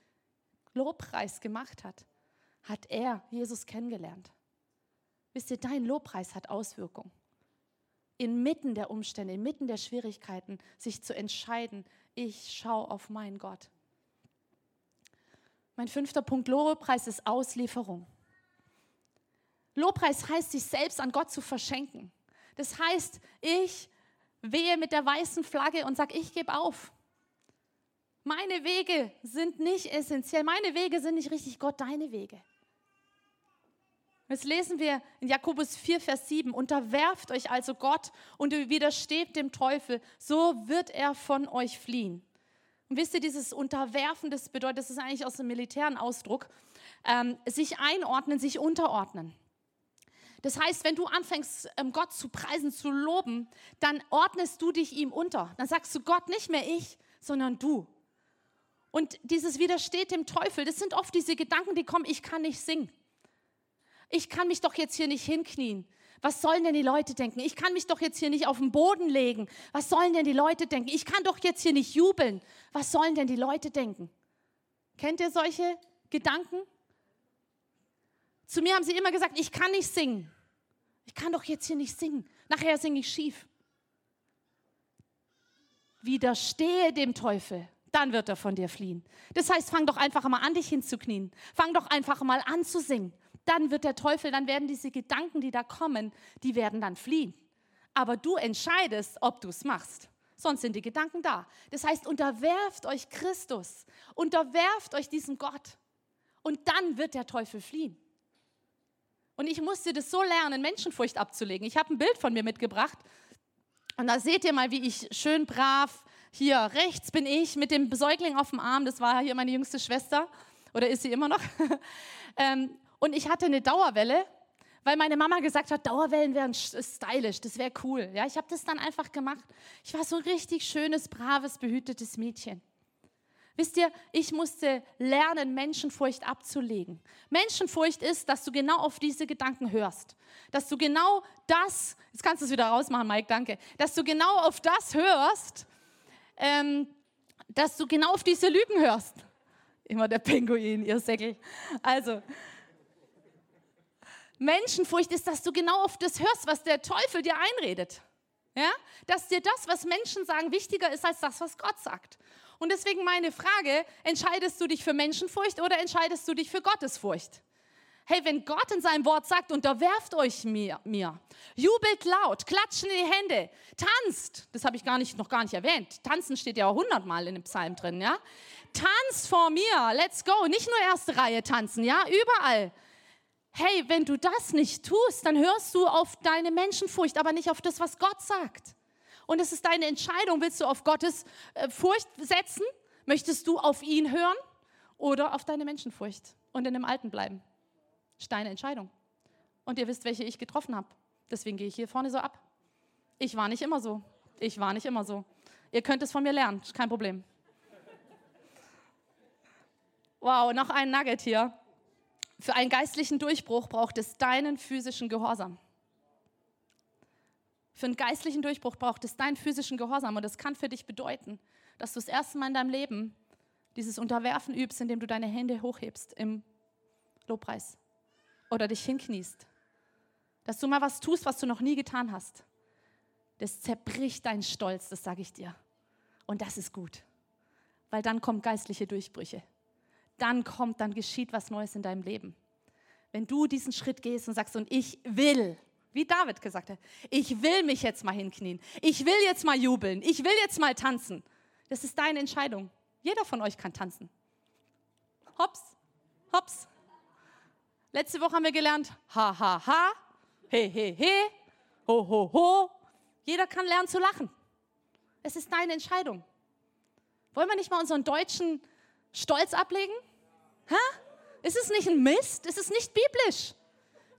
S1: Lobpreis gemacht hat, hat er Jesus kennengelernt. Wisst ihr, dein Lobpreis hat Auswirkungen inmitten der Umstände, inmitten der Schwierigkeiten, sich zu entscheiden, ich schaue auf meinen Gott. Mein fünfter Punkt, Lobpreis ist Auslieferung. Lobpreis heißt, sich selbst an Gott zu verschenken. Das heißt, ich wehe mit der weißen Flagge und sage, ich gebe auf. Meine Wege sind nicht essentiell, meine Wege sind nicht richtig, Gott, deine Wege. Jetzt lesen wir in Jakobus 4, Vers 7, unterwerft euch also Gott und widersteht dem Teufel, so wird er von euch fliehen. Und wisst ihr, dieses Unterwerfen, das bedeutet, das ist eigentlich aus dem militären Ausdruck, ähm, sich einordnen, sich unterordnen. Das heißt, wenn du anfängst, ähm, Gott zu preisen, zu loben, dann ordnest du dich ihm unter. Dann sagst du Gott nicht mehr ich, sondern du. Und dieses Widersteht dem Teufel, das sind oft diese Gedanken, die kommen, ich kann nicht singen. Ich kann mich doch jetzt hier nicht hinknien. Was sollen denn die Leute denken? Ich kann mich doch jetzt hier nicht auf den Boden legen. Was sollen denn die Leute denken? Ich kann doch jetzt hier nicht jubeln. Was sollen denn die Leute denken? Kennt ihr solche Gedanken? Zu mir haben sie immer gesagt, ich kann nicht singen. Ich kann doch jetzt hier nicht singen. Nachher singe ich schief. Widerstehe dem Teufel, dann wird er von dir fliehen. Das heißt, fang doch einfach mal an, dich hinzuknien. Fang doch einfach mal an zu singen dann wird der Teufel, dann werden diese Gedanken, die da kommen, die werden dann fliehen. Aber du entscheidest, ob du es machst. Sonst sind die Gedanken da. Das heißt, unterwerft euch Christus, unterwerft euch diesem Gott. Und dann wird der Teufel fliehen. Und ich musste das so lernen, Menschenfurcht abzulegen. Ich habe ein Bild von mir mitgebracht. Und da seht ihr mal, wie ich schön brav, hier rechts bin ich mit dem Säugling auf dem Arm. Das war hier meine jüngste Schwester. Oder ist sie immer noch? ähm, und ich hatte eine Dauerwelle, weil meine Mama gesagt hat, Dauerwellen wären stylisch, das wäre cool. Ja, ich habe das dann einfach gemacht. Ich war so ein richtig schönes, braves, behütetes Mädchen. Wisst ihr, ich musste lernen, Menschenfurcht abzulegen. Menschenfurcht ist, dass du genau auf diese Gedanken hörst. Dass du genau das, jetzt kannst du es wieder rausmachen, Mike, danke, dass du genau auf das hörst, ähm, dass du genau auf diese Lügen hörst. Immer der Pinguin, ihr Säckel. Also, Menschenfurcht ist, dass du genau auf das hörst, was der Teufel dir einredet. Ja? Dass dir das, was Menschen sagen, wichtiger ist als das, was Gott sagt. Und deswegen meine Frage, entscheidest du dich für Menschenfurcht oder entscheidest du dich für Gottesfurcht? Hey, wenn Gott in seinem Wort sagt, unterwerft euch mir, mir, jubelt laut, klatschen in die Hände, tanzt, das habe ich gar nicht, noch gar nicht erwähnt, tanzen steht ja auch hundertmal in dem Psalm drin, ja, tanzt vor mir, let's go, nicht nur erste Reihe tanzen, ja, überall, hey, wenn du das nicht tust, dann hörst du auf deine Menschenfurcht, aber nicht auf das, was Gott sagt. Und es ist deine Entscheidung, willst du auf Gottes äh, Furcht setzen? Möchtest du auf ihn hören oder auf deine Menschenfurcht und in dem Alten bleiben? Ist deine Entscheidung. Und ihr wisst, welche ich getroffen habe. Deswegen gehe ich hier vorne so ab. Ich war nicht immer so. Ich war nicht immer so. Ihr könnt es von mir lernen, kein Problem. Wow, noch ein Nugget hier. Für einen geistlichen Durchbruch braucht es deinen physischen Gehorsam. Für einen geistlichen Durchbruch braucht es deinen physischen Gehorsam. Und das kann für dich bedeuten, dass du das erste Mal in deinem Leben dieses Unterwerfen übst, indem du deine Hände hochhebst im Lobpreis oder dich hinkniest. Dass du mal was tust, was du noch nie getan hast. Das zerbricht deinen Stolz, das sage ich dir. Und das ist gut, weil dann kommen geistliche Durchbrüche dann kommt, dann geschieht was Neues in deinem Leben. Wenn du diesen Schritt gehst und sagst, und ich will, wie David gesagt hat, ich will mich jetzt mal hinknien, ich will jetzt mal jubeln, ich will jetzt mal tanzen. Das ist deine Entscheidung. Jeder von euch kann tanzen. Hops, hops. Letzte Woche haben wir gelernt, ha, ha, ha, he, he, he, ho, ho, ho. Jeder kann lernen zu lachen. Es ist deine Entscheidung. Wollen wir nicht mal unseren deutschen Stolz ablegen? Ha? Ist es nicht ein Mist? Ist es nicht biblisch?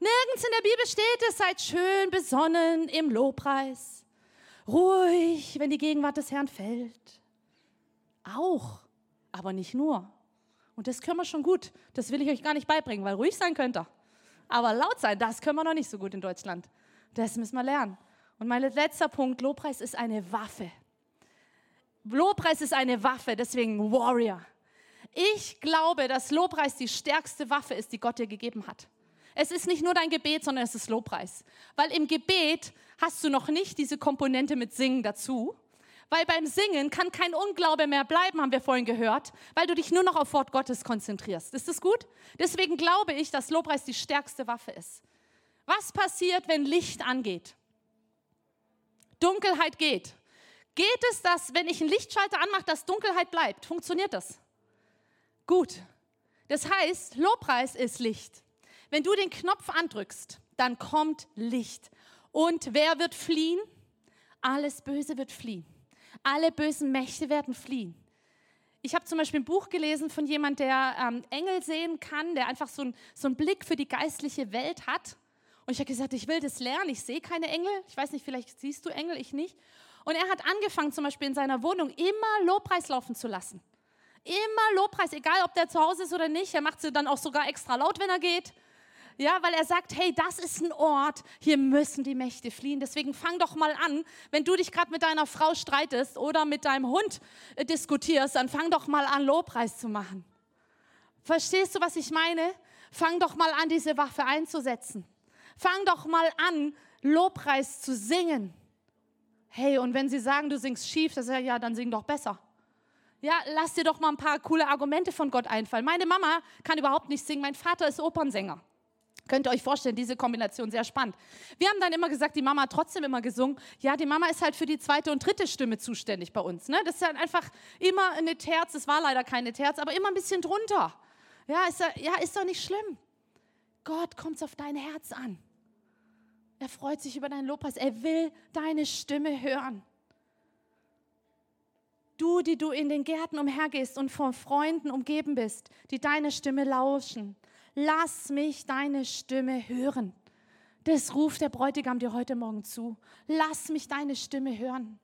S1: Nirgends in der Bibel steht es, seid schön besonnen im Lobpreis. Ruhig, wenn die Gegenwart des Herrn fällt. Auch, aber nicht nur. Und das können wir schon gut. Das will ich euch gar nicht beibringen, weil ruhig sein könnt ihr. Aber laut sein, das können wir noch nicht so gut in Deutschland. Das müssen wir lernen. Und mein letzter Punkt, Lobpreis ist eine Waffe. Lobpreis ist eine Waffe, deswegen Warrior. Ich glaube, dass Lobpreis die stärkste Waffe ist, die Gott dir gegeben hat. Es ist nicht nur dein Gebet, sondern es ist Lobpreis. Weil im Gebet hast du noch nicht diese Komponente mit Singen dazu. Weil beim Singen kann kein Unglaube mehr bleiben, haben wir vorhin gehört, weil du dich nur noch auf Wort Gottes konzentrierst. Ist das gut? Deswegen glaube ich, dass Lobpreis die stärkste Waffe ist. Was passiert, wenn Licht angeht? Dunkelheit geht. Geht es, dass, wenn ich einen Lichtschalter anmache, dass Dunkelheit bleibt? Funktioniert das? Gut. Das heißt, Lobpreis ist Licht. Wenn du den Knopf andrückst, dann kommt Licht. Und wer wird fliehen? Alles Böse wird fliehen. Alle bösen Mächte werden fliehen. Ich habe zum Beispiel ein Buch gelesen von jemand, der ähm, Engel sehen kann, der einfach so, ein, so einen Blick für die geistliche Welt hat. Und ich habe gesagt, ich will das lernen. Ich sehe keine Engel. Ich weiß nicht, vielleicht siehst du Engel, ich nicht. Und er hat angefangen, zum Beispiel in seiner Wohnung immer Lobpreis laufen zu lassen. Immer Lobpreis, egal ob der zu Hause ist oder nicht. Er macht sie dann auch sogar extra laut, wenn er geht. Ja, weil er sagt, hey, das ist ein Ort, hier müssen die Mächte fliehen. Deswegen fang doch mal an, wenn du dich gerade mit deiner Frau streitest oder mit deinem Hund äh, diskutierst, dann fang doch mal an, Lobpreis zu machen. Verstehst du, was ich meine? Fang doch mal an, diese Waffe einzusetzen. Fang doch mal an, Lobpreis zu singen. Hey, und wenn sie sagen, du singst schief, dann sage ich, ja, dann sing doch besser. Ja, lass dir doch mal ein paar coole Argumente von Gott einfallen. Meine Mama kann überhaupt nicht singen, mein Vater ist Opernsänger. Könnt ihr euch vorstellen, diese Kombination sehr spannend. Wir haben dann immer gesagt, die Mama hat trotzdem immer gesungen. Ja, die Mama ist halt für die zweite und dritte Stimme zuständig bei uns. Ne? Das ist halt einfach immer eine Terz, es war leider keine Terz, aber immer ein bisschen drunter. Ja, ist, ja, ist doch nicht schlimm. Gott kommt auf dein Herz an. Er freut sich über deinen Lobpreis. Er will deine Stimme hören. Du, die du in den Gärten umhergehst und von Freunden umgeben bist, die deine Stimme lauschen. Lass mich deine Stimme hören. Das ruft der Bräutigam dir heute Morgen zu. Lass mich deine Stimme hören.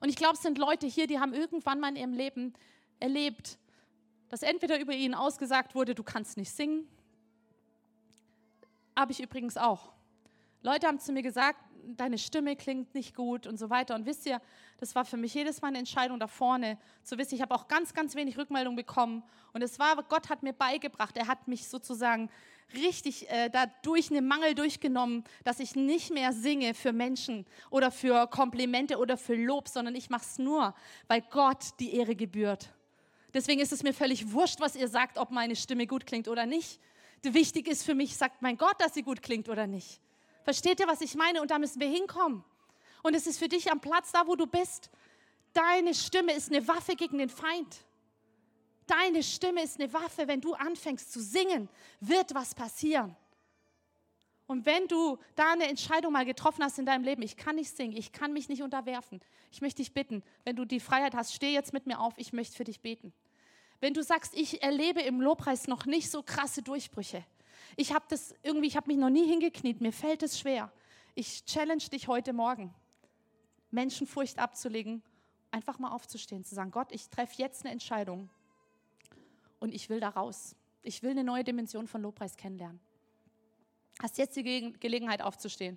S1: Und ich glaube, es sind Leute hier, die haben irgendwann mal in ihrem Leben erlebt, dass entweder über ihnen ausgesagt wurde, du kannst nicht singen. Habe ich übrigens auch. Leute haben zu mir gesagt, deine Stimme klingt nicht gut und so weiter. Und wisst ihr, das war für mich jedes Mal eine Entscheidung da vorne zu wissen. Ich habe auch ganz, ganz wenig Rückmeldung bekommen. Und es war, Gott hat mir beigebracht, er hat mich sozusagen richtig äh, da durch einen Mangel durchgenommen, dass ich nicht mehr singe für Menschen oder für Komplimente oder für Lob, sondern ich mache es nur, weil Gott die Ehre gebührt. Deswegen ist es mir völlig wurscht, was ihr sagt, ob meine Stimme gut klingt oder nicht. Wichtig ist für mich, sagt mein Gott, dass sie gut klingt oder nicht. Versteht ihr, was ich meine? Und da müssen wir hinkommen. Und es ist für dich am Platz, da wo du bist. Deine Stimme ist eine Waffe gegen den Feind. Deine Stimme ist eine Waffe. Wenn du anfängst zu singen, wird was passieren. Und wenn du da eine Entscheidung mal getroffen hast in deinem Leben, ich kann nicht singen, ich kann mich nicht unterwerfen, ich möchte dich bitten, wenn du die Freiheit hast, steh jetzt mit mir auf, ich möchte für dich beten. Wenn du sagst, ich erlebe im Lobpreis noch nicht so krasse Durchbrüche, ich habe das irgendwie, ich habe mich noch nie hingekniet, mir fällt es schwer. Ich challenge dich heute Morgen, Menschenfurcht abzulegen, einfach mal aufzustehen, zu sagen, Gott, ich treffe jetzt eine Entscheidung und ich will da raus. Ich will eine neue Dimension von Lobpreis kennenlernen. Hast jetzt die Ge Gelegenheit aufzustehen.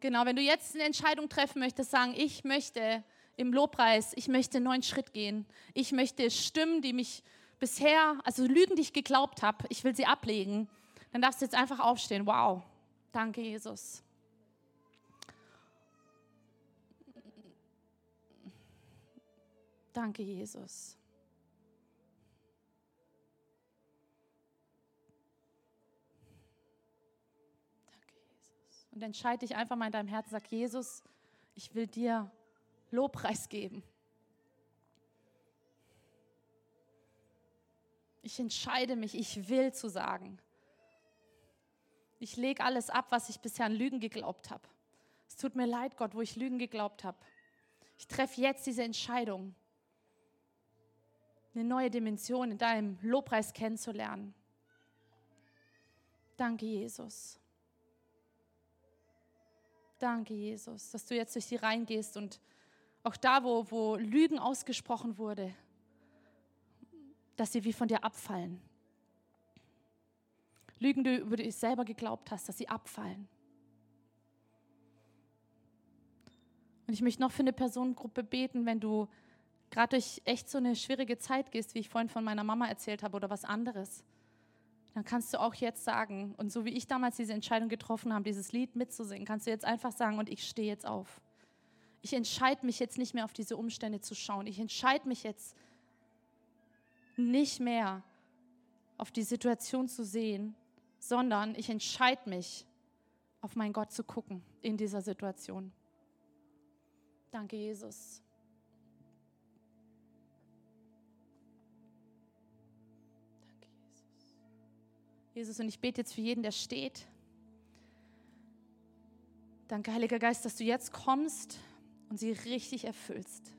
S1: Genau, wenn du jetzt eine Entscheidung treffen möchtest, sagen, ich möchte im Lobpreis, ich möchte einen neuen Schritt gehen. Ich möchte Stimmen, die mich bisher, also Lügen, die ich geglaubt habe, ich will sie ablegen. Dann darfst du jetzt einfach aufstehen. Wow, danke Jesus. Danke Jesus. Und entscheide dich einfach mal in deinem Herzen, sag Jesus, ich will dir Lobpreis geben. Ich entscheide mich, ich will zu sagen. Ich lege alles ab, was ich bisher an Lügen geglaubt habe. Es tut mir leid, Gott, wo ich Lügen geglaubt habe. Ich treffe jetzt diese Entscheidung, eine neue Dimension in deinem Lobpreis kennenzulernen. Danke, Jesus. Danke, Jesus, dass du jetzt durch sie reingehst und auch da, wo, wo Lügen ausgesprochen wurde, dass sie wie von dir abfallen. Lügen, die du über dich selber geglaubt hast, dass sie abfallen. Und ich möchte noch für eine Personengruppe beten, wenn du gerade durch echt so eine schwierige Zeit gehst, wie ich vorhin von meiner Mama erzählt habe oder was anderes, dann kannst du auch jetzt sagen, und so wie ich damals diese Entscheidung getroffen habe, dieses Lied mitzusingen, kannst du jetzt einfach sagen, und ich stehe jetzt auf. Ich entscheide mich jetzt nicht mehr auf diese Umstände zu schauen. Ich entscheide mich jetzt nicht mehr auf die Situation zu sehen, sondern ich entscheide mich, auf meinen Gott zu gucken in dieser Situation. Danke, Jesus. Danke, Jesus. Jesus, und ich bete jetzt für jeden, der steht. Danke, Heiliger Geist, dass du jetzt kommst und sie richtig erfüllst.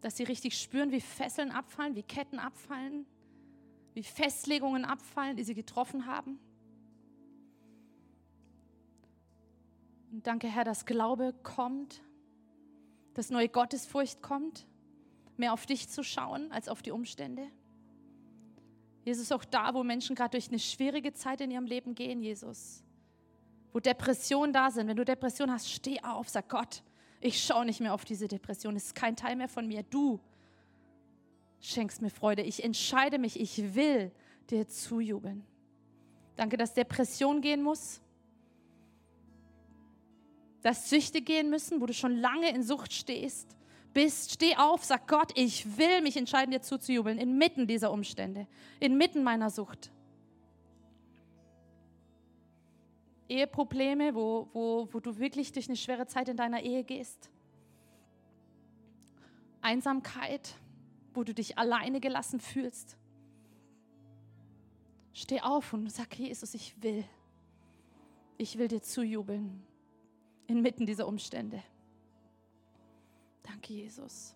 S1: Dass sie richtig spüren, wie Fesseln abfallen, wie Ketten abfallen, wie Festlegungen abfallen, die sie getroffen haben. Und danke, Herr, dass Glaube kommt, dass neue Gottesfurcht kommt, mehr auf dich zu schauen als auf die Umstände. Jesus, auch da, wo Menschen gerade durch eine schwierige Zeit in ihrem Leben gehen, Jesus, wo Depressionen da sind, wenn du Depression hast, steh auf, sag Gott, ich schaue nicht mehr auf diese Depression, es ist kein Teil mehr von mir, du schenkst mir Freude, ich entscheide mich, ich will dir zujubeln. Danke, dass Depression gehen muss, dass Süchte gehen müssen, wo du schon lange in Sucht stehst, bist, steh auf, sag Gott, ich will mich entscheiden, dir zuzujubeln, inmitten dieser Umstände, inmitten meiner Sucht. Eheprobleme, wo, wo, wo du wirklich durch eine schwere Zeit in deiner Ehe gehst. Einsamkeit, wo du dich alleine gelassen fühlst. Steh auf und sag, Jesus, ich will. Ich will dir zujubeln inmitten dieser Umstände. Danke, Jesus.